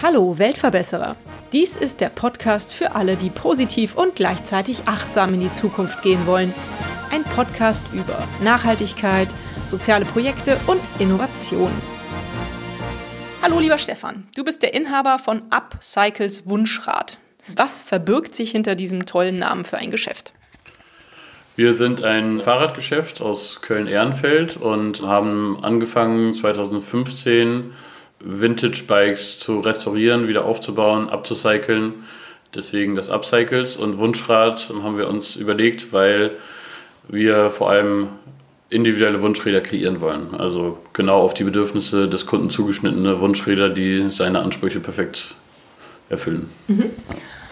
Hallo Weltverbesserer. Dies ist der Podcast für alle, die positiv und gleichzeitig achtsam in die Zukunft gehen wollen. Ein Podcast über Nachhaltigkeit, soziale Projekte und Innovation. Hallo lieber Stefan, du bist der Inhaber von Upcycles Wunschrad. Was verbirgt sich hinter diesem tollen Namen für ein Geschäft? Wir sind ein Fahrradgeschäft aus Köln-Ehrenfeld und haben angefangen 2015 Vintage-Bikes zu restaurieren, wieder aufzubauen, abzucyceln. Deswegen das Upcycles und Wunschrad haben wir uns überlegt, weil wir vor allem individuelle Wunschräder kreieren wollen. Also genau auf die Bedürfnisse des Kunden zugeschnittene Wunschräder, die seine Ansprüche perfekt erfüllen. Mhm.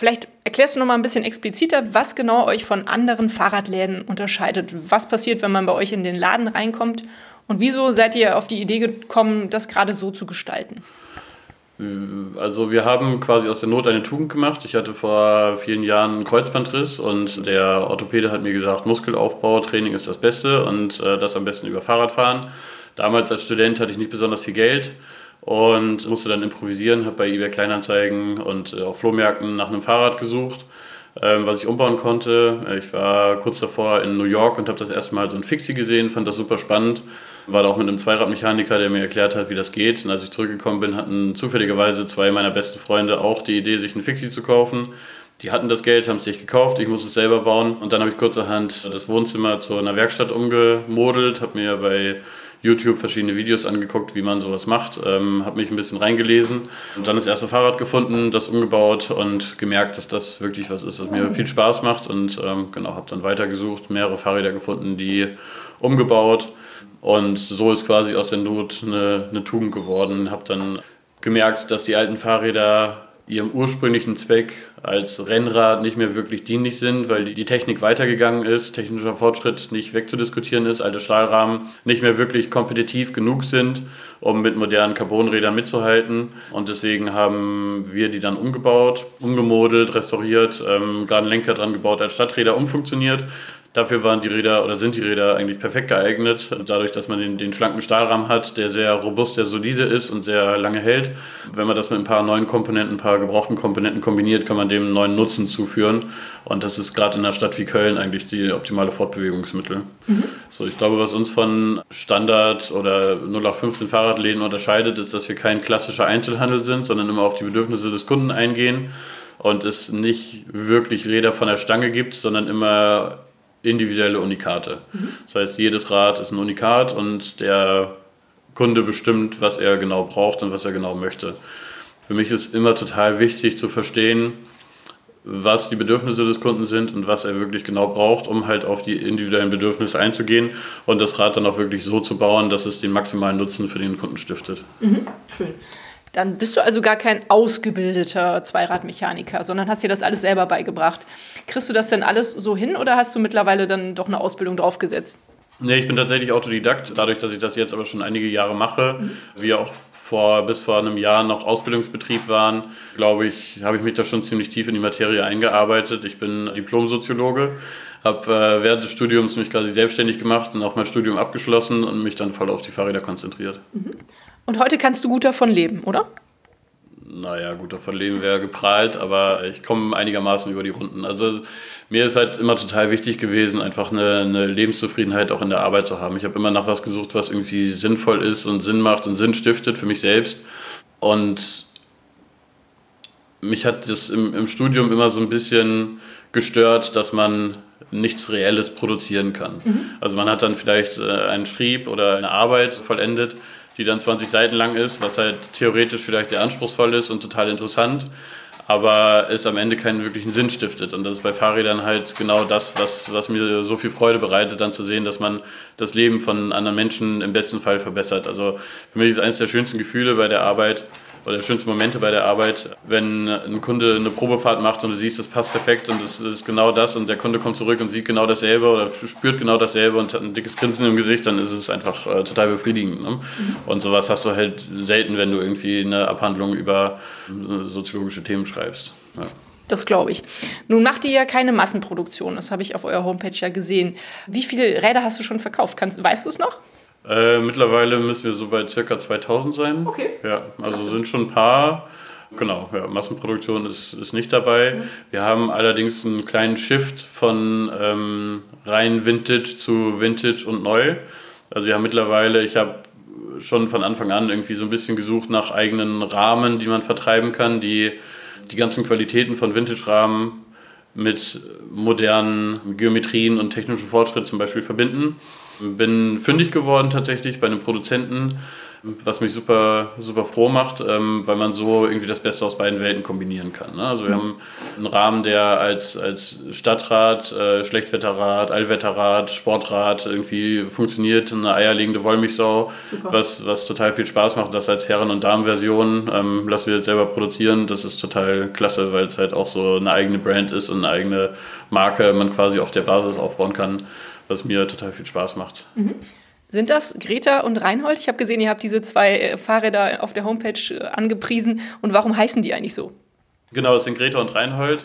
Vielleicht erklärst du noch mal ein bisschen expliziter, was genau euch von anderen Fahrradläden unterscheidet. Was passiert, wenn man bei euch in den Laden reinkommt? Und wieso seid ihr auf die Idee gekommen, das gerade so zu gestalten? Also wir haben quasi aus der Not eine Tugend gemacht. Ich hatte vor vielen Jahren einen Kreuzbandriss und der Orthopäde hat mir gesagt, Muskelaufbau, Training ist das Beste und äh, das am besten über Fahrradfahren. Damals als Student hatte ich nicht besonders viel Geld und musste dann improvisieren, habe bei eBay Kleinanzeigen und äh, auf Flohmärkten nach einem Fahrrad gesucht, ähm, was ich umbauen konnte. Ich war kurz davor in New York und habe das erste Mal so ein Fixie gesehen, fand das super spannend. War da auch mit einem Zweiradmechaniker, der mir erklärt hat, wie das geht. Und als ich zurückgekommen bin, hatten zufälligerweise zwei meiner besten Freunde auch die Idee, sich ein Fixie zu kaufen. Die hatten das Geld, haben es sich gekauft, ich musste es selber bauen. Und dann habe ich kurzerhand das Wohnzimmer zu einer Werkstatt umgemodelt, habe mir bei YouTube verschiedene Videos angeguckt, wie man sowas macht, ähm, habe mich ein bisschen reingelesen und dann das erste Fahrrad gefunden, das umgebaut und gemerkt, dass das wirklich was ist, was mir viel Spaß macht und ähm, genau, habe dann weitergesucht, mehrere Fahrräder gefunden, die umgebaut und so ist quasi aus der Not eine, eine Tugend geworden. Habe dann gemerkt, dass die alten Fahrräder ihrem ursprünglichen Zweck als Rennrad nicht mehr wirklich dienlich sind, weil die Technik weitergegangen ist, technischer Fortschritt nicht wegzudiskutieren ist, alte Stahlrahmen nicht mehr wirklich kompetitiv genug sind, um mit modernen Carbonrädern mitzuhalten. Und deswegen haben wir die dann umgebaut, umgemodelt, restauriert, ähm, gerade einen Lenker dran gebaut, als Stadträder umfunktioniert, Dafür waren die Räder oder sind die Räder eigentlich perfekt geeignet, dadurch, dass man den, den schlanken Stahlrahmen hat, der sehr robust, sehr solide ist und sehr lange hält. Wenn man das mit ein paar neuen Komponenten, ein paar gebrauchten Komponenten kombiniert, kann man dem einen neuen Nutzen zuführen. Und das ist gerade in einer Stadt wie Köln eigentlich die optimale Fortbewegungsmittel. Mhm. So, ich glaube, was uns von Standard oder 0815 Fahrradläden unterscheidet, ist, dass wir kein klassischer Einzelhandel sind, sondern immer auf die Bedürfnisse des Kunden eingehen und es nicht wirklich Räder von der Stange gibt, sondern immer individuelle Unikate. Mhm. Das heißt, jedes Rad ist ein Unikat und der Kunde bestimmt, was er genau braucht und was er genau möchte. Für mich ist immer total wichtig zu verstehen, was die Bedürfnisse des Kunden sind und was er wirklich genau braucht, um halt auf die individuellen Bedürfnisse einzugehen und das Rad dann auch wirklich so zu bauen, dass es den maximalen Nutzen für den Kunden stiftet. Mhm, schön. Dann bist du also gar kein ausgebildeter Zweiradmechaniker, sondern hast dir das alles selber beigebracht. Kriegst du das denn alles so hin oder hast du mittlerweile dann doch eine Ausbildung draufgesetzt? Nee, ich bin tatsächlich Autodidakt, dadurch, dass ich das jetzt aber schon einige Jahre mache. Mhm. Wir auch vor, bis vor einem Jahr noch Ausbildungsbetrieb waren, glaube ich, habe ich mich da schon ziemlich tief in die Materie eingearbeitet. Ich bin Diplom-Soziologe, habe äh, während des Studiums mich quasi selbstständig gemacht und auch mein Studium abgeschlossen und mich dann voll auf die Fahrräder konzentriert. Mhm. Und heute kannst du gut davon leben, oder? Naja, gut davon leben wäre geprahlt, aber ich komme einigermaßen über die Runden. Also mir ist halt immer total wichtig gewesen, einfach eine, eine Lebenszufriedenheit auch in der Arbeit zu haben. Ich habe immer nach was gesucht, was irgendwie sinnvoll ist und Sinn macht und Sinn stiftet für mich selbst. Und mich hat das im, im Studium immer so ein bisschen gestört, dass man nichts Reelles produzieren kann. Mhm. Also man hat dann vielleicht äh, einen Schrieb oder eine Arbeit vollendet die dann 20 Seiten lang ist, was halt theoretisch vielleicht sehr anspruchsvoll ist und total interessant, aber es am Ende keinen wirklichen Sinn stiftet. Und das ist bei Fahrrädern halt genau das, was, was mir so viel Freude bereitet, dann zu sehen, dass man das Leben von anderen Menschen im besten Fall verbessert. Also für mich ist eines der schönsten Gefühle bei der Arbeit, oder schönste Momente bei der Arbeit, wenn ein Kunde eine Probefahrt macht und du siehst, es passt perfekt und es ist genau das und der Kunde kommt zurück und sieht genau dasselbe oder spürt genau dasselbe und hat ein dickes Grinsen im Gesicht, dann ist es einfach äh, total befriedigend. Ne? Mhm. Und sowas hast du halt selten, wenn du irgendwie eine Abhandlung über äh, soziologische Themen schreibst. Ja. Das glaube ich. Nun macht ihr ja keine Massenproduktion, das habe ich auf eurer Homepage ja gesehen. Wie viele Räder hast du schon verkauft? Kannst, weißt du es noch? Äh, mittlerweile müssen wir so bei ca. 2000 sein. Okay. Ja, also Klasse. sind schon ein paar. Genau, ja, Massenproduktion ist, ist nicht dabei. Mhm. Wir haben allerdings einen kleinen Shift von ähm, rein Vintage zu Vintage und neu. Also wir haben mittlerweile, ich habe schon von Anfang an irgendwie so ein bisschen gesucht nach eigenen Rahmen, die man vertreiben kann, die die ganzen Qualitäten von Vintage-Rahmen mit modernen Geometrien und technischen Fortschritt zum Beispiel verbinden. Bin fündig geworden tatsächlich bei einem Produzenten, was mich super, super froh macht, ähm, weil man so irgendwie das Beste aus beiden Welten kombinieren kann. Ne? Also wir haben einen Rahmen, der als, als Stadtrad, äh, Schlechtwetterrad, Allwetterrad, Sportrad irgendwie funktioniert, eine eierlegende Wollmilchsau, was, was total viel Spaß macht. Das als Herren- und Damenversion ähm, lassen wir jetzt selber produzieren. Das ist total klasse, weil es halt auch so eine eigene Brand ist und eine eigene Marke man quasi auf der Basis aufbauen kann, was mir total viel Spaß macht. Mhm. Sind das Greta und Reinhold? Ich habe gesehen, ihr habt diese zwei äh, Fahrräder auf der Homepage äh, angepriesen. Und warum heißen die eigentlich so? Genau, es sind Greta und Reinhold.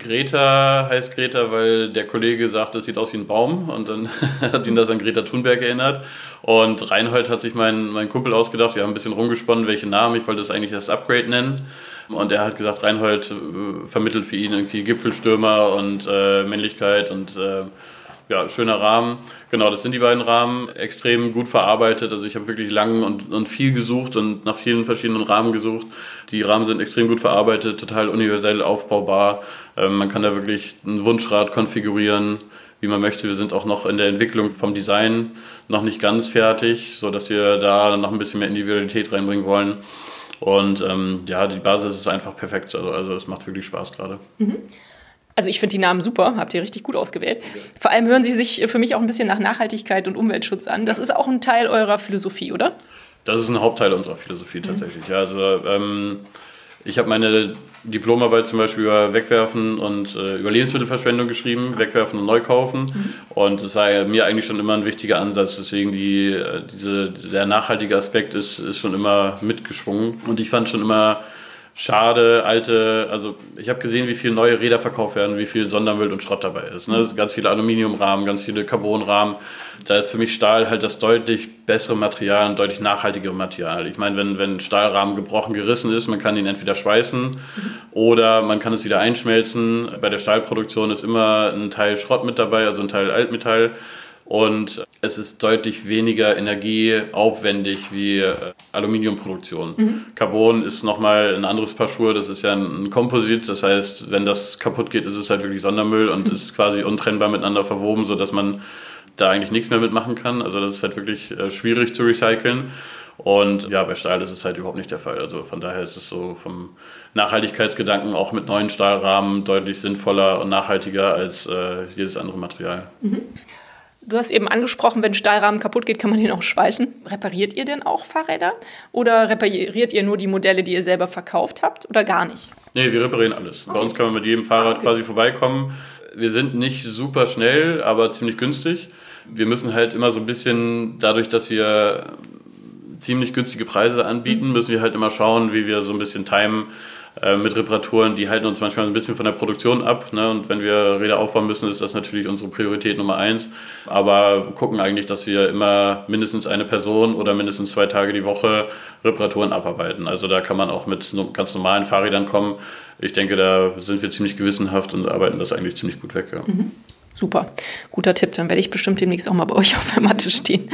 Greta heißt Greta, weil der Kollege sagt, es sieht aus wie ein Baum und dann hat ihn das an Greta Thunberg erinnert. Und Reinhold hat sich mein, mein Kumpel ausgedacht, wir haben ein bisschen rumgesponnen, welche Namen, ich wollte das eigentlich das Upgrade nennen. Und er hat gesagt, Reinhold äh, vermittelt für ihn irgendwie Gipfelstürmer und äh, Männlichkeit und äh, ja, schöner Rahmen. Genau, das sind die beiden Rahmen. Extrem gut verarbeitet. Also ich habe wirklich lang und, und viel gesucht und nach vielen verschiedenen Rahmen gesucht. Die Rahmen sind extrem gut verarbeitet, total universell aufbaubar. Ähm, man kann da wirklich ein Wunschrad konfigurieren, wie man möchte. Wir sind auch noch in der Entwicklung vom Design noch nicht ganz fertig, sodass wir da noch ein bisschen mehr Individualität reinbringen wollen. Und ähm, ja, die Basis ist einfach perfekt. Also, also es macht wirklich Spaß gerade. Mhm. Also ich finde die Namen super, habt ihr richtig gut ausgewählt. Vor allem hören sie sich für mich auch ein bisschen nach Nachhaltigkeit und Umweltschutz an. Das ist auch ein Teil eurer Philosophie, oder? Das ist ein Hauptteil unserer Philosophie mhm. tatsächlich. Ja, also ähm, ich habe meine Diplomarbeit zum Beispiel über Wegwerfen und äh, über Lebensmittelverschwendung geschrieben, Wegwerfen und Neukaufen. Mhm. Und das war mir eigentlich schon immer ein wichtiger Ansatz. Deswegen die, äh, diese, der nachhaltige Aspekt ist, ist schon immer mitgeschwungen. Und ich fand schon immer schade, alte, also ich habe gesehen, wie viele neue Räder verkauft werden, wie viel Sondermüll und Schrott dabei ist. Ne? Ganz viele Aluminiumrahmen, ganz viele Carbonrahmen. Da ist für mich Stahl halt das deutlich bessere Material und deutlich nachhaltigere Material. Ich meine, wenn, wenn Stahlrahmen gebrochen, gerissen ist, man kann ihn entweder schweißen oder man kann es wieder einschmelzen. Bei der Stahlproduktion ist immer ein Teil Schrott mit dabei, also ein Teil Altmetall. Und es ist deutlich weniger energieaufwendig wie äh, Aluminiumproduktion. Mhm. Carbon ist nochmal ein anderes Paar Schuhe, das ist ja ein Komposit, das heißt, wenn das kaputt geht, ist es halt wirklich Sondermüll und ist quasi untrennbar miteinander verwoben, sodass man da eigentlich nichts mehr mitmachen kann. Also das ist halt wirklich äh, schwierig zu recyceln. Und ja, bei Stahl ist es halt überhaupt nicht der Fall. Also von daher ist es so vom Nachhaltigkeitsgedanken auch mit neuen Stahlrahmen deutlich sinnvoller und nachhaltiger als äh, jedes andere Material. Mhm. Du hast eben angesprochen, wenn Stahlrahmen kaputt geht, kann man den auch schweißen. Repariert ihr denn auch Fahrräder? Oder repariert ihr nur die Modelle, die ihr selber verkauft habt oder gar nicht? Nee, wir reparieren alles. Okay. Bei uns kann man mit jedem Fahrrad okay. quasi vorbeikommen. Wir sind nicht super schnell, aber ziemlich günstig. Wir müssen halt immer so ein bisschen, dadurch, dass wir ziemlich günstige Preise anbieten, mhm. müssen wir halt immer schauen, wie wir so ein bisschen timen äh, mit Reparaturen, die halten uns manchmal ein bisschen von der Produktion ab. Ne? Und wenn wir Räder aufbauen müssen, ist das natürlich unsere Priorität Nummer eins. Aber gucken eigentlich, dass wir immer mindestens eine Person oder mindestens zwei Tage die Woche Reparaturen abarbeiten. Also da kann man auch mit ganz normalen Fahrrädern kommen. Ich denke, da sind wir ziemlich gewissenhaft und arbeiten das eigentlich ziemlich gut weg. Ja. Mhm. Super, guter Tipp. Dann werde ich bestimmt demnächst auch mal bei euch auf der Matte stehen.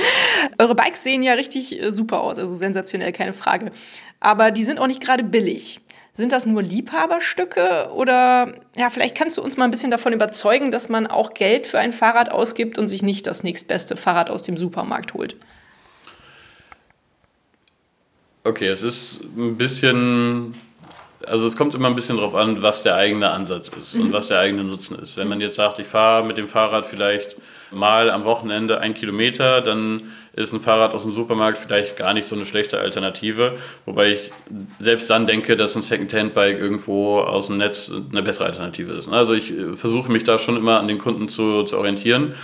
Eure Bikes sehen ja richtig äh, super aus, also sensationell, keine Frage. Aber die sind auch nicht gerade billig. Sind das nur Liebhaberstücke oder ja, vielleicht kannst du uns mal ein bisschen davon überzeugen, dass man auch Geld für ein Fahrrad ausgibt und sich nicht das nächstbeste Fahrrad aus dem Supermarkt holt? Okay, es ist ein bisschen, also es kommt immer ein bisschen darauf an, was der eigene Ansatz ist mhm. und was der eigene Nutzen ist. Wenn man jetzt sagt, ich fahre mit dem Fahrrad vielleicht mal am Wochenende ein Kilometer, dann ist ein Fahrrad aus dem Supermarkt vielleicht gar nicht so eine schlechte Alternative. Wobei ich selbst dann denke, dass ein Second-Hand-Bike irgendwo aus dem Netz eine bessere Alternative ist. Also ich äh, versuche mich da schon immer an den Kunden zu, zu orientieren.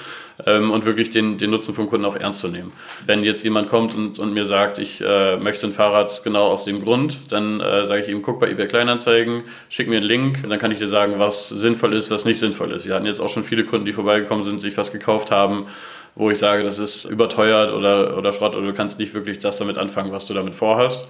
ähm, und wirklich den, den Nutzen vom Kunden auch ernst zu nehmen. Wenn jetzt jemand kommt und, und mir sagt, ich äh, möchte ein Fahrrad genau aus dem Grund, dann äh, sage ich ihm, guck bei eBay Kleinanzeigen, schick mir einen Link und dann kann ich dir sagen, was sinnvoll ist, was nicht sinnvoll ist. Wir hatten jetzt auch schon viele Kunden, die vorbeigekommen sind, sich was gekauft haben, wo ich sage, das ist überteuert oder, oder Schrott oder du kannst nicht wirklich das damit anfangen, was du damit vorhast.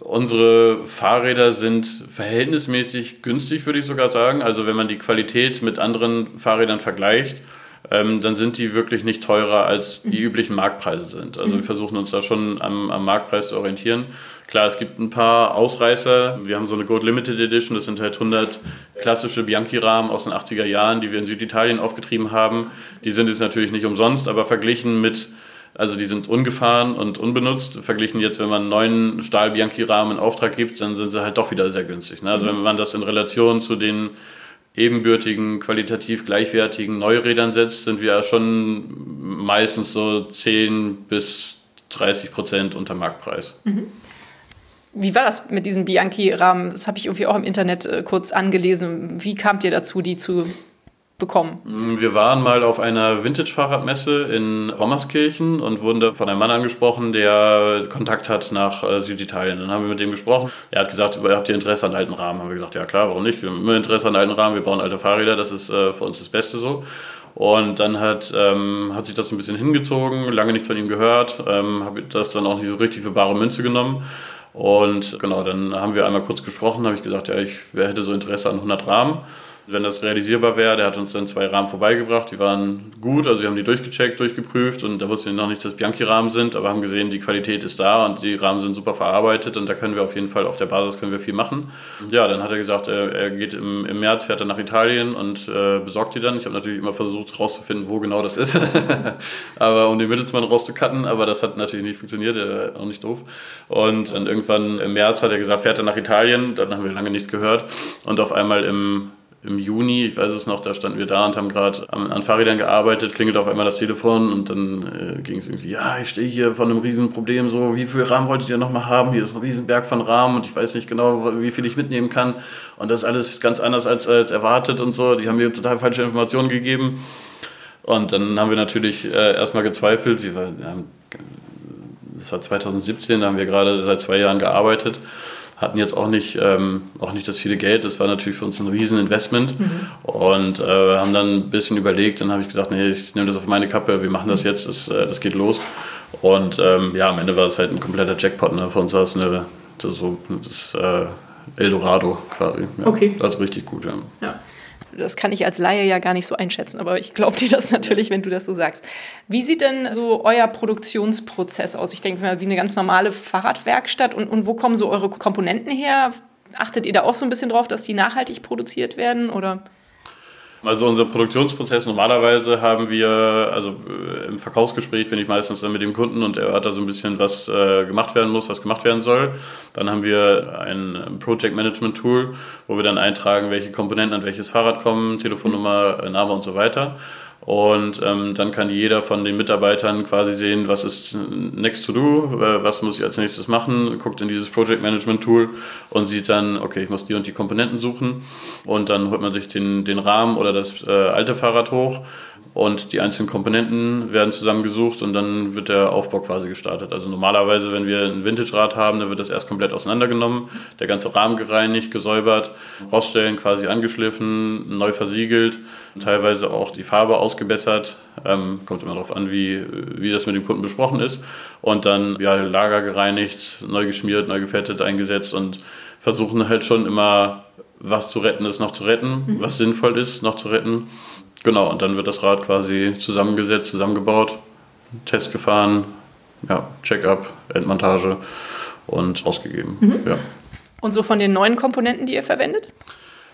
Unsere Fahrräder sind verhältnismäßig günstig, würde ich sogar sagen. Also wenn man die Qualität mit anderen Fahrrädern vergleicht, ähm, dann sind die wirklich nicht teurer als die mhm. üblichen Marktpreise sind. Also mhm. wir versuchen uns da schon am, am, Marktpreis zu orientieren. Klar, es gibt ein paar Ausreißer. Wir haben so eine Gold Limited Edition, das sind halt 100 klassische Bianchi-Rahmen aus den 80er Jahren, die wir in Süditalien aufgetrieben haben. Die sind jetzt natürlich nicht umsonst, aber verglichen mit also die sind ungefahren und unbenutzt. Verglichen jetzt, wenn man einen neuen Stahl-Bianchi-Rahmen in Auftrag gibt, dann sind sie halt doch wieder sehr günstig. Ne? Also mhm. wenn man das in Relation zu den ebenbürtigen, qualitativ gleichwertigen Neurädern setzt, sind wir schon meistens so 10 bis 30 Prozent unter Marktpreis. Mhm. Wie war das mit diesen Bianchi-Rahmen? Das habe ich irgendwie auch im Internet äh, kurz angelesen. Wie kamt ihr dazu, die zu bekommen? Mm, wir waren mal auf einer Vintage-Fahrradmesse in Rommerskirchen und wurden da von einem Mann angesprochen, der Kontakt hat nach äh, Süditalien. Dann haben wir mit dem gesprochen. Er hat gesagt, habt ihr Interesse an alten Rahmen? Haben wir gesagt, ja klar, warum nicht? Wir haben immer Interesse an alten Rahmen, wir bauen alte Fahrräder, das ist äh, für uns das Beste so. Und dann hat, ähm, hat sich das ein bisschen hingezogen, lange nichts von ihm gehört, ähm, habe das dann auch nicht so richtig für bare Münze genommen. Und genau, dann haben wir einmal kurz gesprochen, habe ich gesagt, ja, ich hätte so Interesse an 100 Rahmen wenn das realisierbar wäre. Der hat uns dann zwei Rahmen vorbeigebracht, die waren gut, also wir haben die durchgecheckt, durchgeprüft und da wussten wir noch nicht, dass Bianchi-Rahmen sind, aber haben gesehen, die Qualität ist da und die Rahmen sind super verarbeitet und da können wir auf jeden Fall auf der Basis können wir viel machen. Ja, dann hat er gesagt, er, geht im, im, März, fährt er nach Italien und äh, besorgt die dann. Ich habe natürlich immer versucht herauszufinden, wo genau das ist, aber um den Mittelsmann rauszucutten, aber das hat natürlich nicht funktioniert, er auch nicht doof. Und dann irgendwann im März hat er gesagt, fährt er nach Italien, dann haben wir lange nichts gehört und auf einmal im im Juni, ich weiß es noch, da standen wir da und haben gerade an, an, Fahrrädern gearbeitet, klingelt auf einmal das Telefon und dann äh, ging es irgendwie, ja, ich stehe hier vor einem Riesenproblem, so, wie viel Rahmen wolltet ihr nochmal haben? Hier ist ein Riesenberg von Rahmen und ich weiß nicht genau, wie viel ich mitnehmen kann und das ist alles ganz anders als, als erwartet und so. Die haben mir total falsche Informationen gegeben und dann haben wir natürlich äh, erstmal gezweifelt, wie wir, ja, das war 2017, da haben wir gerade seit zwei Jahren gearbeitet hatten jetzt auch nicht, ähm, auch nicht das viele Geld. Das war natürlich für uns ein Rieseninvestment mhm. und äh, haben dann ein bisschen überlegt. Dann habe ich gesagt, nee, ich nehme das auf meine Kappe, wir machen das jetzt, das, äh, das geht los. Und ähm, ja, am Ende war es halt ein kompletter Jackpot. Ne? Für uns war es eine, das, so, das äh, Eldorado quasi. Ja. Okay. Also richtig gut, ja. ja das kann ich als Laie ja gar nicht so einschätzen, aber ich glaube dir das natürlich, wenn du das so sagst. Wie sieht denn so euer Produktionsprozess aus? Ich denke mal, wie eine ganz normale Fahrradwerkstatt und, und wo kommen so eure Komponenten her? Achtet ihr da auch so ein bisschen drauf, dass die nachhaltig produziert werden oder? Also unser Produktionsprozess normalerweise haben wir, also äh, im Verkaufsgespräch bin ich meistens dann mit dem Kunden und er hat da so ein bisschen, was äh, gemacht werden muss, was gemacht werden soll. Dann haben wir ein Project Management Tool, wo wir dann eintragen, welche Komponenten an welches Fahrrad kommen, Telefonnummer, Name und so weiter. Und ähm, dann kann jeder von den Mitarbeitern quasi sehen, was ist next to do, äh, was muss ich als nächstes machen, guckt in dieses Project Management Tool und sieht dann, okay, ich muss die und die Komponenten suchen. Und dann holt man sich den, den Rahmen oder das äh, alte Fahrrad hoch und die einzelnen Komponenten werden zusammengesucht und dann wird der Aufbau quasi gestartet. Also normalerweise, wenn wir ein Vintage-Rad haben, dann wird das erst komplett auseinandergenommen, der ganze Rahmen gereinigt, gesäubert, Roststellen quasi angeschliffen, neu versiegelt, teilweise auch die Farbe ausgebessert, ähm, kommt immer darauf an, wie, wie das mit dem Kunden besprochen ist und dann ja, Lager gereinigt, neu geschmiert, neu gefettet, eingesetzt und versuchen halt schon immer was zu retten ist, noch zu retten, mhm. was sinnvoll ist, noch zu retten. Genau, und dann wird das Rad quasi zusammengesetzt, zusammengebaut, Test gefahren, ja, Check-up, Endmontage und ausgegeben. Mhm. Ja. Und so von den neuen Komponenten, die ihr verwendet?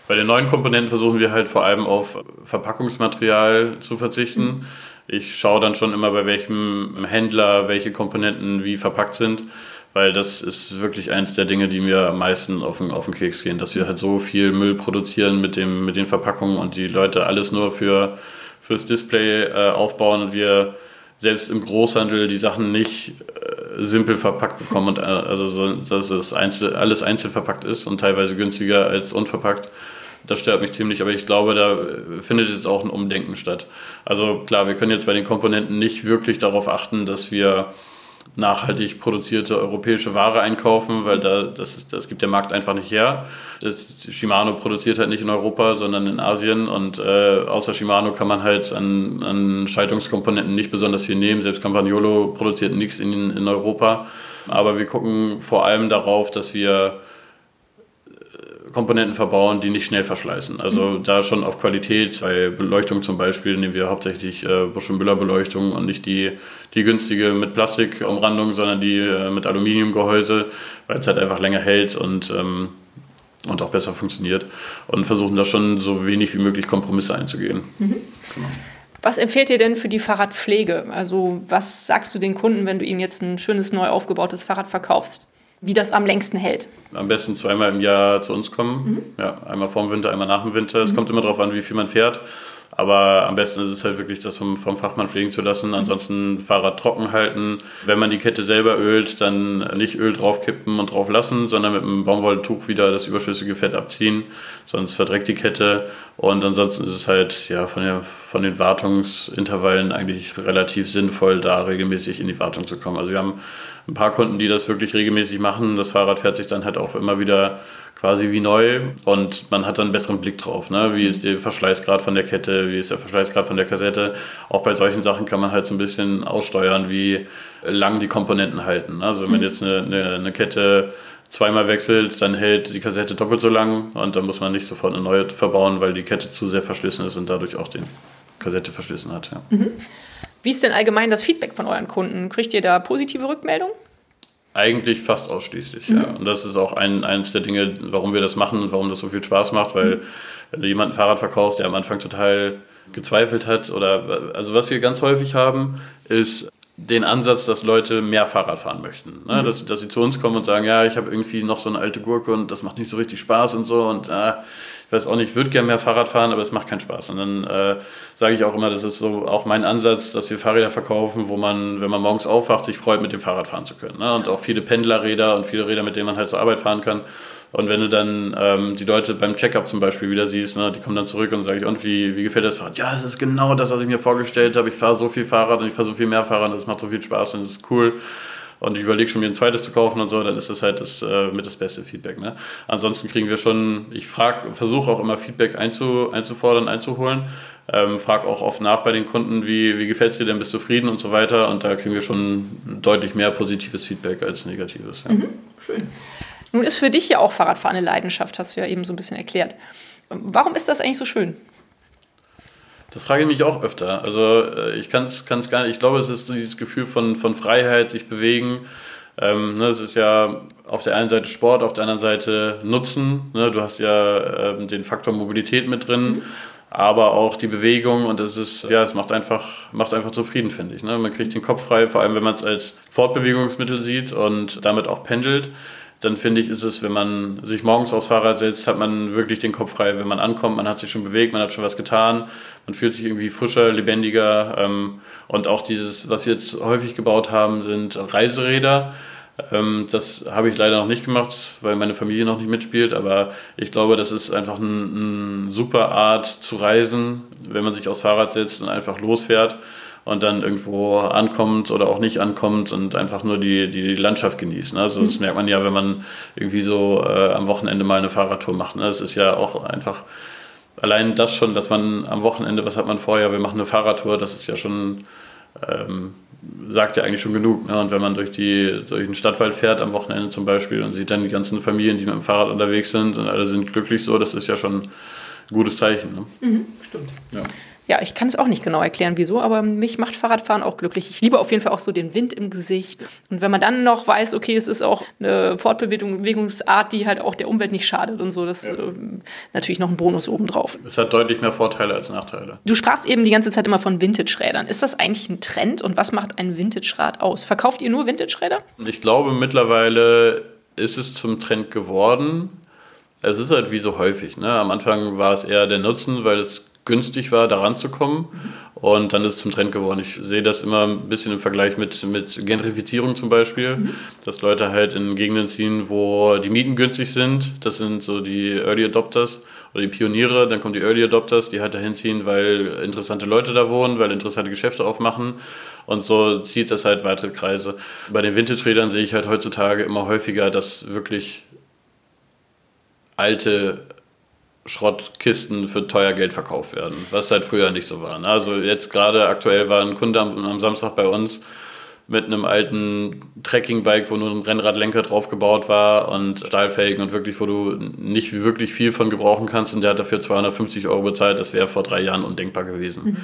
Bei den neuen Komponenten versuchen wir halt vor allem auf Verpackungsmaterial zu verzichten. Mhm. Ich schaue dann schon immer, bei welchem Händler welche Komponenten wie verpackt sind weil das ist wirklich eins der Dinge, die mir am meisten auf den, auf den Keks gehen, dass wir halt so viel Müll produzieren mit, dem, mit den Verpackungen und die Leute alles nur für, fürs Display äh, aufbauen und wir selbst im Großhandel die Sachen nicht äh, simpel verpackt bekommen und äh, also so, dass es einzel, alles einzeln verpackt ist und teilweise günstiger als unverpackt. Das stört mich ziemlich, aber ich glaube, da findet jetzt auch ein Umdenken statt. Also klar, wir können jetzt bei den Komponenten nicht wirklich darauf achten, dass wir nachhaltig produzierte europäische Ware einkaufen, weil da, das, ist, das gibt der Markt einfach nicht her. Das, Shimano produziert halt nicht in Europa, sondern in Asien und äh, außer Shimano kann man halt an, an Schaltungskomponenten nicht besonders viel nehmen. Selbst Campagnolo produziert nichts in, in Europa. Aber wir gucken vor allem darauf, dass wir Komponenten verbauen, die nicht schnell verschleißen. Also mhm. da schon auf Qualität. Bei Beleuchtung zum Beispiel nehmen wir hauptsächlich äh, Busch Müller Beleuchtung und nicht die, die günstige mit Plastikumrandung, sondern die äh, mit Aluminiumgehäuse, weil es halt einfach länger hält und, ähm, und auch besser funktioniert. Und versuchen da schon so wenig wie möglich Kompromisse einzugehen. Mhm. Genau. Was empfehlt ihr denn für die Fahrradpflege? Also was sagst du den Kunden, wenn du ihnen jetzt ein schönes, neu aufgebautes Fahrrad verkaufst? Wie das am längsten hält. Am besten zweimal im Jahr zu uns kommen. Mhm. Ja, einmal vor dem Winter, einmal nach dem Winter. Es mhm. kommt immer darauf an, wie viel man fährt. Aber am besten ist es halt wirklich, das vom, vom Fachmann pflegen zu lassen. Mhm. Ansonsten Fahrrad trocken halten. Wenn man die Kette selber ölt, dann nicht Öl draufkippen und drauf lassen, sondern mit einem Baumwolltuch wieder das überschüssige Fett abziehen. Sonst verdreckt die Kette. Und ansonsten ist es halt ja, von, der, von den Wartungsintervallen eigentlich relativ sinnvoll, da regelmäßig in die Wartung zu kommen. Also wir haben ein paar Kunden, die das wirklich regelmäßig machen. Das Fahrrad fährt sich dann halt auch immer wieder quasi wie neu und man hat dann einen besseren Blick drauf. Ne? Wie ist der Verschleißgrad von der Kette, wie ist der Verschleißgrad von der Kassette. Auch bei solchen Sachen kann man halt so ein bisschen aussteuern, wie lang die Komponenten halten. Ne? Also wenn man mhm. jetzt eine, eine, eine Kette zweimal wechselt, dann hält die Kassette doppelt so lang und dann muss man nicht sofort eine neue verbauen, weil die Kette zu sehr verschlissen ist und dadurch auch die Kassette verschlissen hat. Ja. Mhm. Wie ist denn allgemein das Feedback von euren Kunden? Kriegt ihr da positive Rückmeldungen? Eigentlich fast ausschließlich, mhm. ja. Und das ist auch ein, eines der Dinge, warum wir das machen und warum das so viel Spaß macht, weil mhm. wenn du jemanden Fahrrad verkaufst, der am Anfang total gezweifelt hat oder also was wir ganz häufig haben, ist den Ansatz, dass Leute mehr Fahrrad fahren möchten. Ne? Mhm. Dass, dass sie zu uns kommen und sagen, ja, ich habe irgendwie noch so eine alte Gurke und das macht nicht so richtig Spaß und so und ich weiß auch nicht, ich würde gerne mehr Fahrrad fahren, aber es macht keinen Spaß. Und dann äh, sage ich auch immer, das ist so auch mein Ansatz, dass wir Fahrräder verkaufen, wo man, wenn man morgens aufwacht, sich freut, mit dem Fahrrad fahren zu können. Ne? Und auch viele Pendlerräder und viele Räder, mit denen man halt zur Arbeit fahren kann. Und wenn du dann ähm, die Leute beim Checkup zum Beispiel wieder siehst, ne, die kommen dann zurück und sagen, und wie, wie gefällt das Fahrrad? Ja, es ist genau das, was ich mir vorgestellt habe. Ich fahre so viel Fahrrad und ich fahre so viel mehr Fahrrad und es macht so viel Spaß und es ist cool und ich überlege schon, mir ein zweites zu kaufen und so, dann ist das halt das, äh, mit das beste Feedback. Ne? Ansonsten kriegen wir schon, ich versuche auch immer Feedback einzu, einzufordern, einzuholen. Ähm, frage auch oft nach bei den Kunden, wie, wie gefällt es dir denn, bist du zufrieden und so weiter. Und da kriegen wir schon deutlich mehr positives Feedback als negatives. Ja. Mhm, schön. Nun ist für dich ja auch Fahrradfahren eine Leidenschaft, hast du ja eben so ein bisschen erklärt. Warum ist das eigentlich so schön? Das frage ich mich auch öfter. Also äh, ich kann es gar nicht. Ich glaube, es ist so dieses Gefühl von, von Freiheit, sich bewegen. Ähm, ne, es ist ja auf der einen Seite Sport, auf der anderen Seite Nutzen. Ne? Du hast ja ähm, den Faktor Mobilität mit drin, mhm. aber auch die Bewegung und es ist, ja, es macht einfach, macht einfach zufrieden, finde ich. Ne? Man kriegt den Kopf frei, vor allem wenn man es als Fortbewegungsmittel sieht und damit auch pendelt dann finde ich, ist es, wenn man sich morgens aufs Fahrrad setzt, hat man wirklich den Kopf frei. Wenn man ankommt, man hat sich schon bewegt, man hat schon was getan, man fühlt sich irgendwie frischer, lebendiger. Ähm, und auch dieses, was wir jetzt häufig gebaut haben, sind Reiseräder. Ähm, das habe ich leider noch nicht gemacht, weil meine Familie noch nicht mitspielt. Aber ich glaube, das ist einfach eine ein super Art zu reisen, wenn man sich aufs Fahrrad setzt und einfach losfährt und dann irgendwo ankommt oder auch nicht ankommt und einfach nur die, die Landschaft genießt. Ne? Also das mhm. merkt man ja, wenn man irgendwie so äh, am Wochenende mal eine Fahrradtour macht. Ne? Das ist ja auch einfach allein das schon, dass man am Wochenende, was hat man vorher, wir machen eine Fahrradtour, das ist ja schon, ähm, sagt ja eigentlich schon genug. Ne? Und wenn man durch, die, durch den Stadtwald fährt am Wochenende zum Beispiel und sieht dann die ganzen Familien, die mit dem Fahrrad unterwegs sind und alle sind glücklich so, das ist ja schon ein gutes Zeichen. Ne? Mhm, stimmt. Ja ja, ich kann es auch nicht genau erklären, wieso, aber mich macht Fahrradfahren auch glücklich. Ich liebe auf jeden Fall auch so den Wind im Gesicht. Und wenn man dann noch weiß, okay, es ist auch eine Fortbewegungsart, die halt auch der Umwelt nicht schadet und so, das ja. äh, natürlich noch ein Bonus obendrauf. Es hat deutlich mehr Vorteile als Nachteile. Du sprachst eben die ganze Zeit immer von Vintage-Rädern. Ist das eigentlich ein Trend und was macht ein Vintage-Rad aus? Verkauft ihr nur Vintage-Räder? Ich glaube, mittlerweile ist es zum Trend geworden. Es ist halt wie so häufig. Ne? Am Anfang war es eher der Nutzen, weil es günstig war, daran zu kommen. Und dann ist es zum Trend geworden. Ich sehe das immer ein bisschen im Vergleich mit, mit Gentrifizierung zum Beispiel, dass Leute halt in Gegenden ziehen, wo die Mieten günstig sind. Das sind so die Early Adopters oder die Pioniere. Dann kommen die Early Adopters, die halt dahin ziehen, weil interessante Leute da wohnen, weil interessante Geschäfte aufmachen. Und so zieht das halt weitere Kreise. Bei den Vintage-Rädern sehe ich halt heutzutage immer häufiger, dass wirklich alte Schrottkisten für teuer Geld verkauft werden, was halt früher nicht so war. Ne? Also jetzt gerade aktuell war ein Kunde am, am Samstag bei uns mit einem alten Trekkingbike, wo nur ein Rennradlenker drauf gebaut war und Stahlfelgen und wirklich, wo du nicht wirklich viel von gebrauchen kannst und der hat dafür 250 Euro bezahlt, das wäre vor drei Jahren undenkbar gewesen. Mhm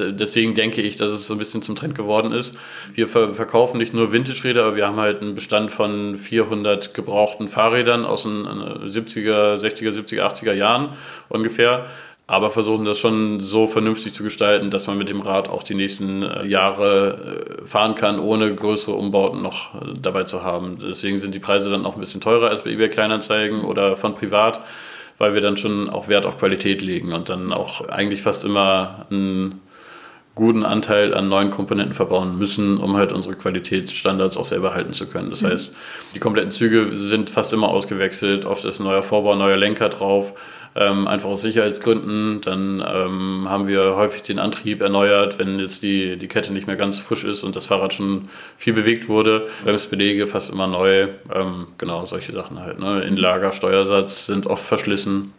deswegen denke ich, dass es so ein bisschen zum Trend geworden ist. Wir verkaufen nicht nur Vintage-Räder, aber wir haben halt einen Bestand von 400 gebrauchten Fahrrädern aus den 70er, 60er, 70er, 80er Jahren ungefähr aber versuchen das schon so vernünftig zu gestalten, dass man mit dem Rad auch die nächsten äh, Jahre äh, fahren kann, ohne größere Umbauten noch äh, dabei zu haben. Deswegen sind die Preise dann auch ein bisschen teurer als bei eBay Kleinanzeigen oder von privat, weil wir dann schon auch Wert auf Qualität legen und dann auch eigentlich fast immer ein guten Anteil an neuen Komponenten verbauen müssen, um halt unsere Qualitätsstandards auch selber halten zu können. Das mhm. heißt, die kompletten Züge sind fast immer ausgewechselt, oft ist ein neuer Vorbau, neuer Lenker drauf, ähm, einfach aus Sicherheitsgründen. Dann ähm, haben wir häufig den Antrieb erneuert, wenn jetzt die, die Kette nicht mehr ganz frisch ist und das Fahrrad schon viel bewegt wurde. Bremsbeläge fast immer neu, ähm, genau, solche Sachen halt. Ne? Inlager, Steuersatz sind oft verschlissen.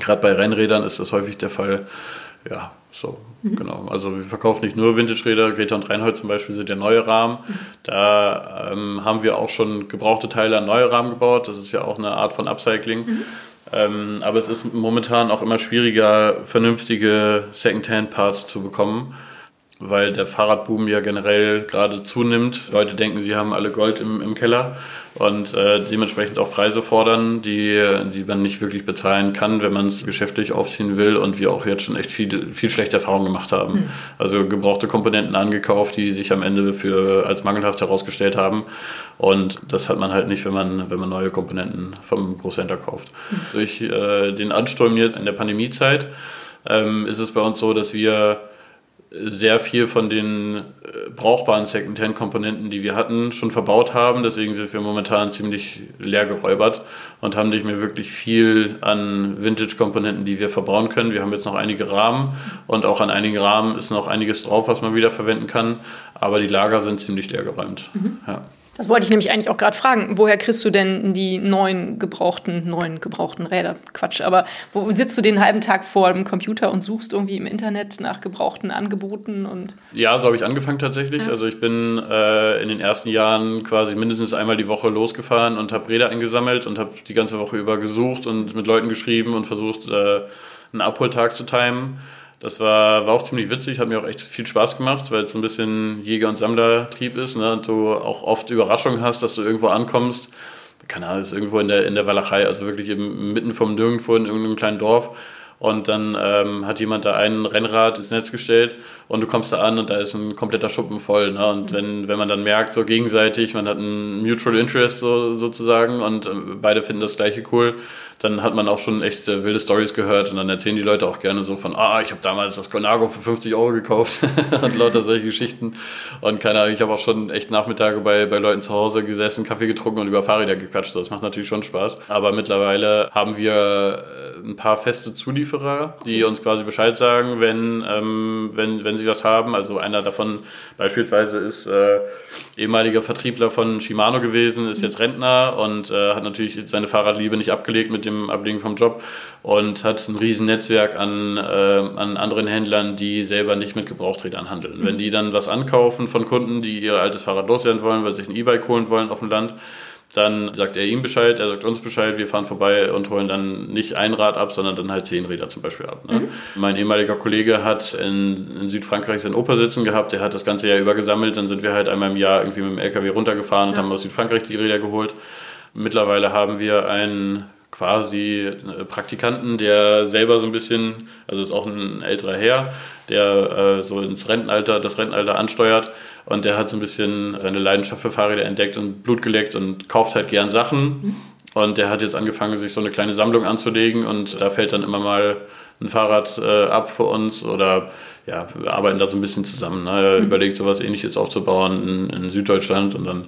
Gerade bei Rennrädern ist das häufig der Fall. Ja, so, mhm. genau. Also wir verkaufen nicht nur Vintage-Räder, Greta und Reinhold zum Beispiel sind ja neue Rahmen. Mhm. Da ähm, haben wir auch schon gebrauchte Teile an neue Rahmen gebaut. Das ist ja auch eine Art von Upcycling. Mhm. Ähm, aber es ist momentan auch immer schwieriger, vernünftige Second-Hand-Parts zu bekommen weil der Fahrradboom ja generell gerade zunimmt. Leute denken, sie haben alle Gold im, im Keller und äh, dementsprechend auch Preise fordern, die, die man nicht wirklich bezahlen kann, wenn man es geschäftlich aufziehen will und wir auch jetzt schon echt viel, viel schlechte Erfahrungen gemacht haben. Mhm. Also gebrauchte Komponenten angekauft, die sich am Ende für, als mangelhaft herausgestellt haben und das hat man halt nicht, wenn man, wenn man neue Komponenten vom Großhändler kauft. Mhm. Durch äh, den Ansturm jetzt in der Pandemiezeit ähm, ist es bei uns so, dass wir sehr viel von den äh, brauchbaren Second-Hand-Komponenten, die wir hatten, schon verbaut haben. Deswegen sind wir momentan ziemlich leer geräubert und haben nicht mehr wirklich viel an Vintage-Komponenten, die wir verbauen können. Wir haben jetzt noch einige Rahmen und auch an einigen Rahmen ist noch einiges drauf, was man wieder verwenden kann. Aber die Lager sind ziemlich leer geräumt. Mhm. Ja. Das wollte ich nämlich eigentlich auch gerade fragen. Woher kriegst du denn die neuen gebrauchten, neuen gebrauchten Räder? Quatsch, aber wo sitzt du den halben Tag vor dem Computer und suchst irgendwie im Internet nach gebrauchten Angeboten und? Ja, so habe ich angefangen tatsächlich. Ja. Also ich bin äh, in den ersten Jahren quasi mindestens einmal die Woche losgefahren und habe Räder eingesammelt und habe die ganze Woche über gesucht und mit Leuten geschrieben und versucht, äh, einen Abholtag zu timen. Das war, war auch ziemlich witzig, hat mir auch echt viel Spaß gemacht, weil es so ein bisschen Jäger- und Sammlertrieb ist. Ne? Und du auch oft Überraschungen hast, dass du irgendwo ankommst. Keine Ahnung, ist irgendwo in der, in der Walachei, also wirklich im, mitten vom Nirgendwo in irgendeinem kleinen Dorf. Und dann ähm, hat jemand da ein Rennrad ins Netz gestellt und du kommst da an und da ist ein kompletter Schuppen voll. Ne? Und wenn, wenn man dann merkt, so gegenseitig, man hat ein Mutual Interest so, sozusagen und äh, beide finden das gleiche cool, dann hat man auch schon echt äh, wilde Stories gehört und dann erzählen die Leute auch gerne so von, ah, ich habe damals das Colnago für 50 Euro gekauft und lauter solche Geschichten. Und keine Ahnung, ich habe auch schon echt Nachmittage bei, bei Leuten zu Hause gesessen, Kaffee getrunken und über Fahrräder gequatscht. Das macht natürlich schon Spaß. Aber mittlerweile haben wir äh, ein paar feste Zulieferer, die uns quasi Bescheid sagen, wenn, ähm, wenn, wenn sie das haben. Also einer davon beispielsweise ist äh, ehemaliger Vertriebler von Shimano gewesen, ist jetzt Rentner und äh, hat natürlich seine Fahrradliebe nicht abgelegt mit dem dem Ablegen vom Job und hat ein riesen Netzwerk an, äh, an anderen Händlern, die selber nicht mit Gebrauchträdern handeln. Mhm. Wenn die dann was ankaufen von Kunden, die ihr altes Fahrrad loswerden wollen, weil sie sich ein E-Bike holen wollen auf dem Land, dann sagt er ihm Bescheid, er sagt uns Bescheid, wir fahren vorbei und holen dann nicht ein Rad ab, sondern dann halt zehn Räder zum Beispiel ab. Ne? Mhm. Mein ehemaliger Kollege hat in, in, Südfrankreich sein Opa sitzen gehabt, der hat das ganze Jahr über gesammelt, dann sind wir halt einmal im Jahr irgendwie mit dem LKW runtergefahren und haben aus Südfrankreich die Räder geholt. Mittlerweile haben wir einen quasi äh, Praktikanten, der selber so ein bisschen, also ist auch ein älterer Herr, der äh, so ins Rentenalter, das Rentenalter ansteuert und der hat so ein bisschen seine Leidenschaft für Fahrräder entdeckt und Blut geleckt und kauft halt gern Sachen. Und der hat jetzt angefangen, sich so eine kleine Sammlung anzulegen und da fällt dann immer mal ein Fahrrad äh, ab für uns oder ja, wir arbeiten da so ein bisschen zusammen. Ne? Mhm. überlegt, so was ähnliches aufzubauen in, in Süddeutschland und dann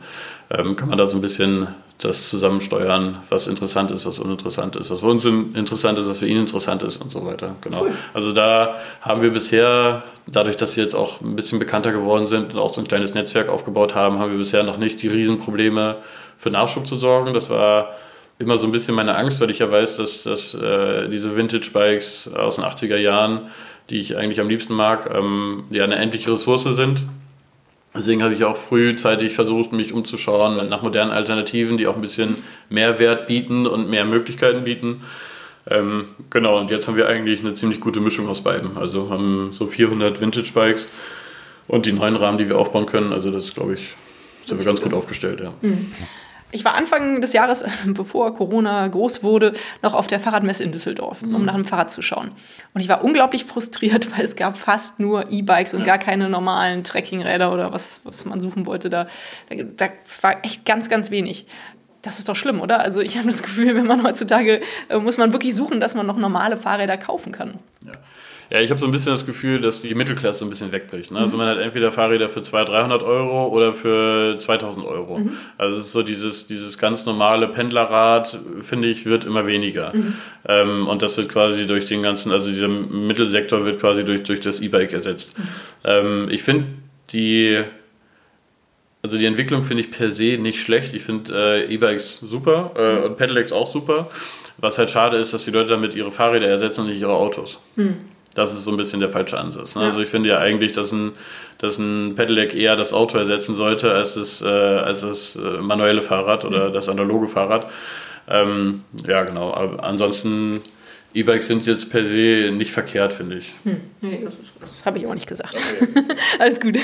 ähm, kann man da so ein bisschen das zusammensteuern, was interessant ist, was uninteressant ist, was für uns interessant ist, was für ihn interessant ist und so weiter. Genau. Cool. Also da haben wir bisher, dadurch, dass wir jetzt auch ein bisschen bekannter geworden sind und auch so ein kleines Netzwerk aufgebaut haben, haben wir bisher noch nicht die Riesenprobleme für Nachschub zu sorgen. Das war immer so ein bisschen meine Angst, weil ich ja weiß, dass, dass äh, diese Vintage-Bikes aus den 80er Jahren, die ich eigentlich am liebsten mag, ähm, die eine endliche Ressource sind Deswegen habe ich auch frühzeitig versucht, mich umzuschauen nach modernen Alternativen, die auch ein bisschen mehr Wert bieten und mehr Möglichkeiten bieten. Ähm, genau, und jetzt haben wir eigentlich eine ziemlich gute Mischung aus beiden. Also haben so 400 Vintage-Bikes und die neuen Rahmen, die wir aufbauen können. Also das, glaube ich, sind wir ganz gut aufgestellt. Ja. Mhm. Ich war Anfang des Jahres, bevor Corona groß wurde, noch auf der Fahrradmesse in Düsseldorf, um mhm. nach einem Fahrrad zu schauen. Und ich war unglaublich frustriert, weil es gab fast nur E-Bikes und ja. gar keine normalen Trekkingräder oder was, was man suchen wollte. Da, da, da war echt ganz, ganz wenig das ist doch schlimm, oder? Also ich habe das Gefühl, wenn man heutzutage, äh, muss man wirklich suchen, dass man noch normale Fahrräder kaufen kann. Ja. Ja, ich habe so ein bisschen das Gefühl, dass die Mittelklasse ein bisschen wegbricht. Ne? Also mhm. Also man hat entweder Fahrräder für 200, 300 Euro oder für 2000 Euro. Mhm. Also es ist so dieses, dieses ganz normale Pendlerrad, finde ich, wird immer weniger. Mhm. Ähm, und das wird quasi durch den ganzen, also dieser Mittelsektor wird quasi durch, durch das E-Bike ersetzt. Mhm. Ähm, ich finde die also die Entwicklung finde ich per se nicht schlecht. Ich finde äh, E-Bikes super äh, mhm. und Pedelecs auch super. Was halt schade ist, dass die Leute damit ihre Fahrräder ersetzen und nicht ihre Autos. Mhm. Das ist so ein bisschen der falsche Ansatz. Ne? Ja. Also ich finde ja eigentlich, dass ein, dass ein Pedelec eher das Auto ersetzen sollte als das, äh, als das äh, manuelle Fahrrad oder mhm. das analoge Fahrrad. Ähm, ja, genau. Aber ansonsten E-Bikes sind jetzt per se nicht verkehrt, finde ich. Hm. Nee, das, das habe ich auch nicht gesagt. Alles gut.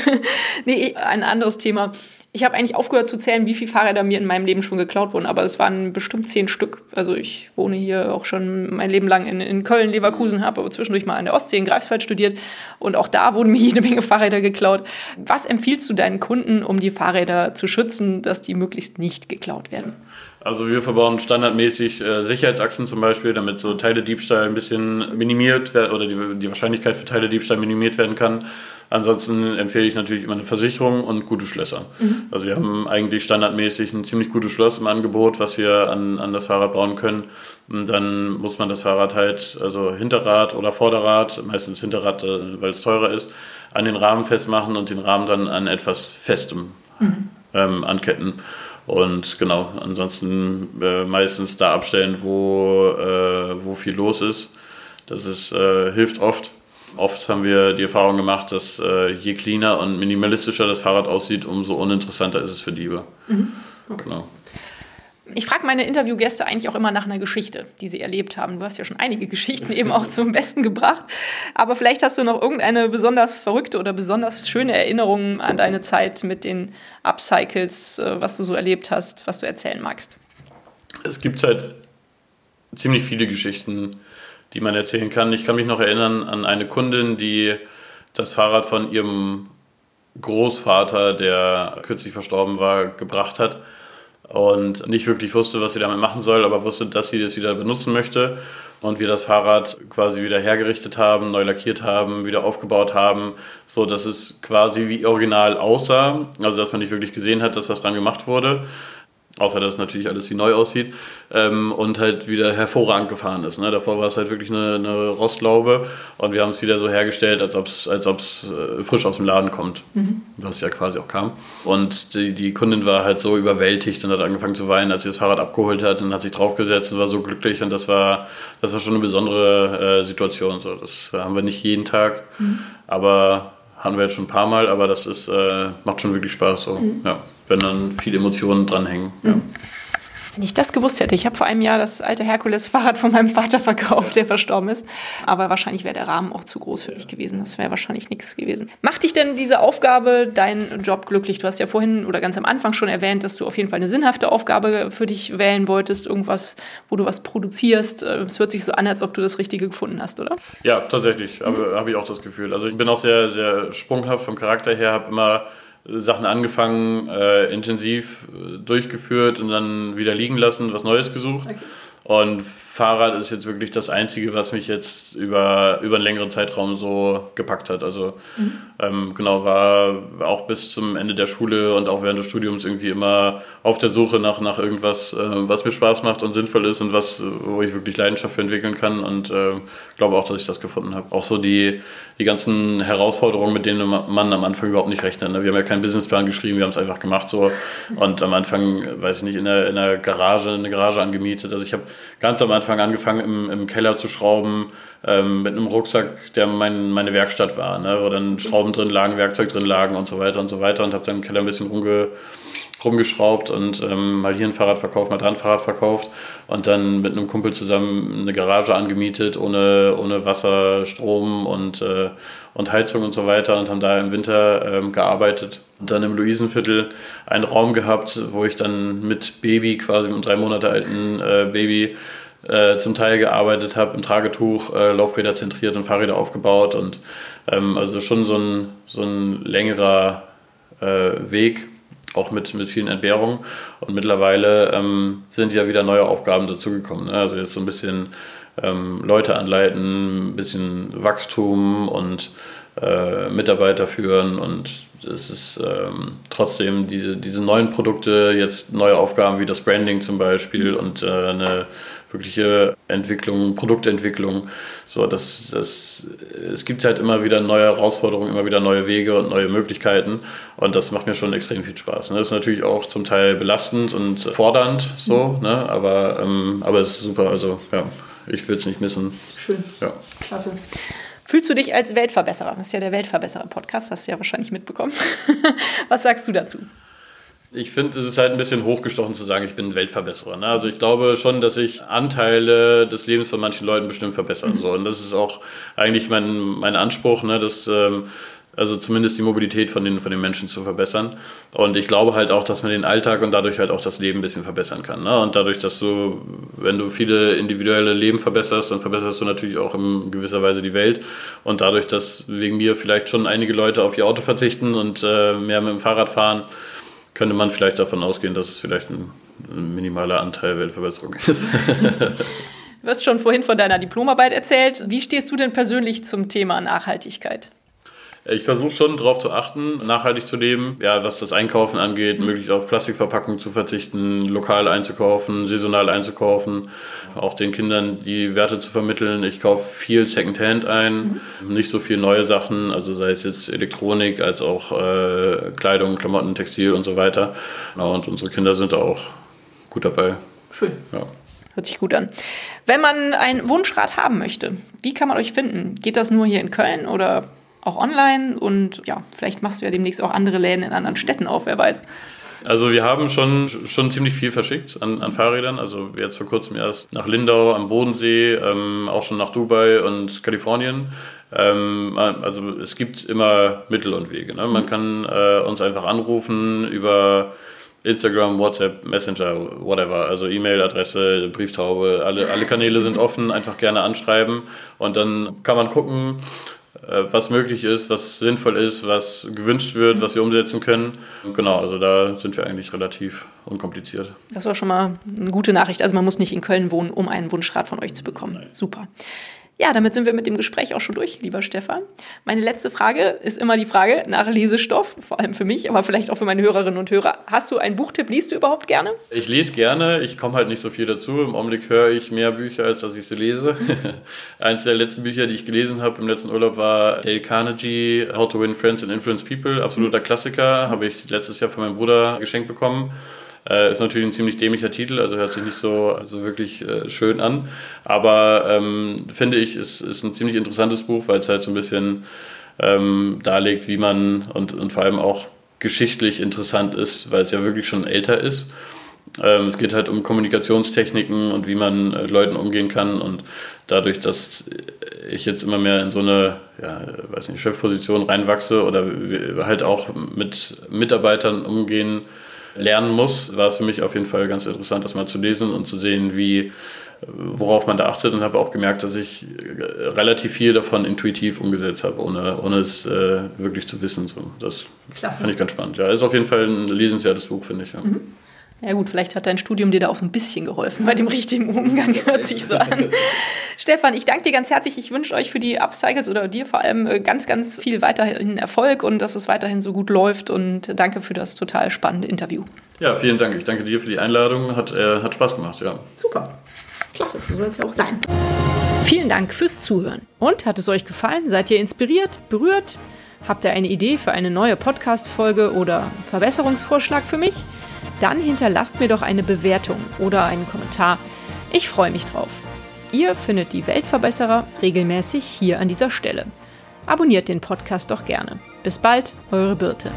nee, ein anderes Thema. Ich habe eigentlich aufgehört zu zählen, wie viele Fahrräder mir in meinem Leben schon geklaut wurden, aber es waren bestimmt zehn Stück. Also ich wohne hier auch schon mein Leben lang in, in Köln, Leverkusen, habe aber zwischendurch mal an der Ostsee in Greifswald studiert und auch da wurden mir jede Menge Fahrräder geklaut. Was empfiehlst du deinen Kunden, um die Fahrräder zu schützen, dass die möglichst nicht geklaut werden? Also wir verbauen standardmäßig äh, Sicherheitsachsen zum Beispiel, damit so Teile-Diebstahl ein bisschen minimiert werden oder die, die Wahrscheinlichkeit für Teile-Diebstahl minimiert werden kann. Ansonsten empfehle ich natürlich immer eine Versicherung und gute Schlösser. Mhm. Also wir haben eigentlich standardmäßig ein ziemlich gutes Schloss im Angebot, was wir an, an das Fahrrad bauen können. Und dann muss man das Fahrrad halt, also Hinterrad oder Vorderrad, meistens Hinterrad, äh, weil es teurer ist, an den Rahmen festmachen und den Rahmen dann an etwas Festem mhm. ähm, anketten. Und genau, ansonsten äh, meistens da abstellen, wo, äh, wo viel los ist. Das ist, äh, hilft oft. Oft haben wir die Erfahrung gemacht, dass äh, je cleaner und minimalistischer das Fahrrad aussieht, umso uninteressanter ist es für Diebe. Mhm. Okay. Genau. Ich frage meine Interviewgäste eigentlich auch immer nach einer Geschichte, die sie erlebt haben. Du hast ja schon einige Geschichten eben auch zum Besten gebracht. Aber vielleicht hast du noch irgendeine besonders verrückte oder besonders schöne Erinnerung an deine Zeit mit den Upcycles, äh, was du so erlebt hast, was du erzählen magst. Es gibt halt ziemlich viele Geschichten, die man erzählen kann. Ich kann mich noch erinnern an eine Kundin, die das Fahrrad von ihrem Großvater, der kürzlich verstorben war, gebracht hat und nicht wirklich wusste, was sie damit machen soll, aber wusste, dass sie das wieder benutzen möchte. Und wir das Fahrrad quasi wieder hergerichtet haben, neu lackiert haben, wieder aufgebaut haben, so dass es quasi wie original aussah. Also dass man nicht wirklich gesehen hat, dass was dran gemacht wurde. Außer dass natürlich alles wie neu aussieht ähm, und halt wieder hervorragend gefahren ist. Ne? Davor war es halt wirklich eine, eine Rostlaube und wir haben es wieder so hergestellt, als ob es als äh, frisch aus dem Laden kommt, mhm. was ja quasi auch kam. Und die, die Kundin war halt so überwältigt und hat angefangen zu weinen, als sie das Fahrrad abgeholt hat und hat sich draufgesetzt und war so glücklich und das war, das war schon eine besondere äh, Situation. So. Das haben wir nicht jeden Tag, mhm. aber haben wir jetzt schon ein paar Mal, aber das ist, äh, macht schon wirklich Spaß. So. Mhm. Ja wenn dann viele Emotionen dranhängen. Ja. Mhm. Wenn ich das gewusst hätte, ich habe vor einem Jahr das alte Herkules-Fahrrad von meinem Vater verkauft, der verstorben ist. Aber wahrscheinlich wäre der Rahmen auch zu groß für mich gewesen. Das wäre wahrscheinlich nichts gewesen. Macht dich denn diese Aufgabe, deinen Job glücklich? Du hast ja vorhin oder ganz am Anfang schon erwähnt, dass du auf jeden Fall eine sinnhafte Aufgabe für dich wählen wolltest. Irgendwas, wo du was produzierst. Es hört sich so an, als ob du das Richtige gefunden hast, oder? Ja, tatsächlich. Mhm. Habe hab ich auch das Gefühl. Also ich bin auch sehr, sehr sprunghaft vom Charakter her, habe immer Sachen angefangen, äh, intensiv äh, durchgeführt und dann wieder liegen lassen, was Neues gesucht. Okay. Und Fahrrad ist jetzt wirklich das Einzige, was mich jetzt über, über einen längeren Zeitraum so gepackt hat. Also mhm. ähm, genau, war auch bis zum Ende der Schule und auch während des Studiums irgendwie immer auf der Suche nach, nach irgendwas, äh, was mir Spaß macht und sinnvoll ist und was, wo ich wirklich Leidenschaft für entwickeln kann. Und äh, glaube auch, dass ich das gefunden habe. Auch so die, die ganzen Herausforderungen, mit denen man am Anfang überhaupt nicht rechnet. Ne? Wir haben ja keinen Businessplan geschrieben, wir haben es einfach gemacht so. Und am Anfang, weiß ich nicht, in der, in der Garage, eine Garage angemietet. Also ich habe ganz am Anfang angefangen, im, im Keller zu schrauben, ähm, mit einem Rucksack, der mein, meine Werkstatt war, ne? wo dann Schrauben drin lagen, Werkzeug drin lagen und so weiter und so weiter und habe dann im Keller ein bisschen rumge, rumgeschraubt und ähm, mal hier ein Fahrrad verkauft, mal da ein Fahrrad verkauft und dann mit einem Kumpel zusammen eine Garage angemietet, ohne, ohne Wasser, Strom und, äh, und Heizung und so weiter und haben da im Winter ähm, gearbeitet. Und dann im Luisenviertel einen Raum gehabt, wo ich dann mit Baby, quasi mit einem drei Monate alten äh, Baby, äh, zum Teil gearbeitet habe, im Tragetuch, äh, Laufräder zentriert und Fahrräder aufgebaut. Und ähm, also schon so ein, so ein längerer äh, Weg, auch mit, mit vielen Entbehrungen. Und mittlerweile ähm, sind ja wieder neue Aufgaben dazugekommen. Ne? Also jetzt so ein bisschen ähm, Leute anleiten, ein bisschen Wachstum und äh, Mitarbeiter führen und es ist ähm, trotzdem diese, diese neuen Produkte, jetzt neue Aufgaben wie das Branding zum Beispiel und äh, eine wirkliche Entwicklung, Produktentwicklung. So, das, das, es gibt halt immer wieder neue Herausforderungen, immer wieder neue Wege und neue Möglichkeiten. Und das macht mir schon extrem viel Spaß. Das ist natürlich auch zum Teil belastend und fordernd, so, ne? aber, ähm, aber es ist super. Also, ja, ich will es nicht missen. Schön. Ja. Klasse. Fühlst du dich als Weltverbesserer? Das ist ja der Weltverbesserer-Podcast, hast du ja wahrscheinlich mitbekommen. Was sagst du dazu? Ich finde, es ist halt ein bisschen hochgestochen zu sagen, ich bin ein Weltverbesserer. Ne? Also ich glaube schon, dass ich Anteile des Lebens von manchen Leuten bestimmt verbessern soll. Und das ist auch eigentlich mein, mein Anspruch, ne? dass ähm, also zumindest die Mobilität von den, von den Menschen zu verbessern. Und ich glaube halt auch, dass man den Alltag und dadurch halt auch das Leben ein bisschen verbessern kann. Ne? Und dadurch, dass du, wenn du viele individuelle Leben verbesserst, dann verbesserst du natürlich auch in gewisser Weise die Welt. Und dadurch, dass wegen mir vielleicht schon einige Leute auf ihr Auto verzichten und äh, mehr mit dem Fahrrad fahren, könnte man vielleicht davon ausgehen, dass es vielleicht ein, ein minimaler Anteil Weltverbesserung ist. Du hast schon vorhin von deiner Diplomarbeit erzählt. Wie stehst du denn persönlich zum Thema Nachhaltigkeit? Ich versuche schon darauf zu achten, nachhaltig zu leben. Ja, was das Einkaufen angeht, mhm. möglichst auf Plastikverpackungen zu verzichten, lokal einzukaufen, saisonal einzukaufen, auch den Kindern die Werte zu vermitteln. Ich kaufe viel Secondhand ein, mhm. nicht so viel neue Sachen, also sei es jetzt Elektronik als auch äh, Kleidung, Klamotten, Textil und so weiter. Und unsere Kinder sind da auch gut dabei. Schön. Ja. Hört sich gut an. Wenn man ein Wunschrad haben möchte, wie kann man euch finden? Geht das nur hier in Köln oder auch online und ja, vielleicht machst du ja demnächst auch andere Läden in anderen Städten auf, wer weiß. Also wir haben schon, schon ziemlich viel verschickt an, an Fahrrädern. Also jetzt vor kurzem erst nach Lindau am Bodensee, ähm, auch schon nach Dubai und Kalifornien. Ähm, also es gibt immer Mittel und Wege. Ne? Man mhm. kann äh, uns einfach anrufen über Instagram, WhatsApp, Messenger, whatever. Also E-Mail-Adresse, Brieftaube, alle, alle Kanäle sind offen. Einfach gerne anschreiben und dann kann man gucken, was möglich ist, was sinnvoll ist, was gewünscht wird, was wir umsetzen können. Genau, also da sind wir eigentlich relativ unkompliziert. Das war schon mal eine gute Nachricht. Also man muss nicht in Köln wohnen, um einen Wunschrat von euch zu bekommen. Nein. Super. Ja, damit sind wir mit dem Gespräch auch schon durch, lieber Stefan. Meine letzte Frage ist immer die Frage nach Lesestoff, vor allem für mich, aber vielleicht auch für meine Hörerinnen und Hörer. Hast du einen Buchtipp? Liest du überhaupt gerne? Ich lese gerne. Ich komme halt nicht so viel dazu. Im Augenblick höre ich mehr Bücher, als dass ich sie lese. Eines der letzten Bücher, die ich gelesen habe im letzten Urlaub, war Dale Carnegie, How to Win Friends and Influence People. Absoluter Klassiker. Habe ich letztes Jahr von meinem Bruder geschenkt bekommen. Äh, ist natürlich ein ziemlich dämlicher Titel, also hört sich nicht so also wirklich äh, schön an. Aber ähm, finde ich, ist, ist ein ziemlich interessantes Buch, weil es halt so ein bisschen ähm, darlegt, wie man und, und vor allem auch geschichtlich interessant ist, weil es ja wirklich schon älter ist. Ähm, es geht halt um Kommunikationstechniken und wie man mit Leuten umgehen kann. Und dadurch, dass ich jetzt immer mehr in so eine, ja, weiß nicht, Chefposition reinwachse oder halt auch mit Mitarbeitern umgehen lernen muss, war es für mich auf jeden Fall ganz interessant, das mal zu lesen und zu sehen, wie, worauf man da achtet und habe auch gemerkt, dass ich relativ viel davon intuitiv umgesetzt habe, ohne, ohne es äh, wirklich zu wissen. So, das Klasse. fand ich ganz spannend. Ja, ist auf jeden Fall ein lesenswertes Buch, finde ich. Ja. Mhm. Ja gut, vielleicht hat dein Studium dir da auch so ein bisschen geholfen bei dem richtigen Umgang, hört sich so an. Stefan, ich danke dir ganz herzlich. Ich wünsche euch für die Upcycles oder dir vor allem äh, ganz, ganz viel weiterhin Erfolg und dass es weiterhin so gut läuft. Und danke für das total spannende Interview. Ja, vielen Dank. Ich danke dir für die Einladung. Hat, äh, hat Spaß gemacht, ja. Super. Klasse, so soll es ja auch sein. Vielen Dank fürs Zuhören. Und hat es euch gefallen? Seid ihr inspiriert, berührt? Habt ihr eine Idee für eine neue Podcast-Folge oder Verbesserungsvorschlag für mich? Dann hinterlasst mir doch eine Bewertung oder einen Kommentar. Ich freue mich drauf. Ihr findet die Weltverbesserer regelmäßig hier an dieser Stelle. Abonniert den Podcast doch gerne. Bis bald, eure Birte.